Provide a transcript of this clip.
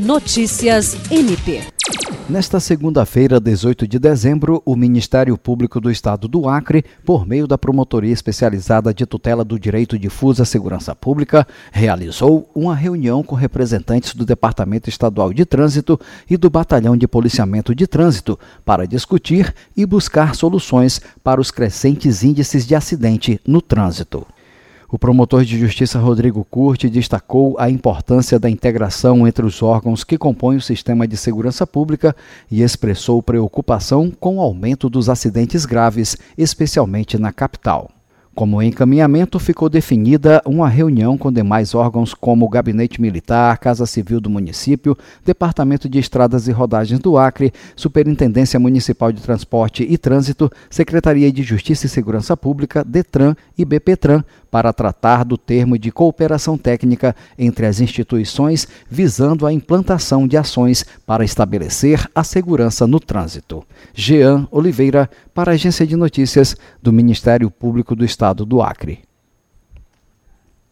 Notícias MP. Nesta segunda-feira, 18 de dezembro, o Ministério Público do Estado do Acre, por meio da Promotoria Especializada de Tutela do Direito Difuso à Segurança Pública, realizou uma reunião com representantes do Departamento Estadual de Trânsito e do Batalhão de Policiamento de Trânsito para discutir e buscar soluções para os crescentes índices de acidente no trânsito. O promotor de justiça Rodrigo Curti destacou a importância da integração entre os órgãos que compõem o sistema de segurança pública e expressou preocupação com o aumento dos acidentes graves, especialmente na capital. Como encaminhamento, ficou definida uma reunião com demais órgãos como o Gabinete Militar, Casa Civil do Município, Departamento de Estradas e Rodagens do Acre, Superintendência Municipal de Transporte e Trânsito, Secretaria de Justiça e Segurança Pública, DETRAN e BPTRAN, para tratar do termo de cooperação técnica entre as instituições visando a implantação de ações para estabelecer a segurança no trânsito. Jean Oliveira, para a Agência de Notícias do Ministério Público do Estado do Acre.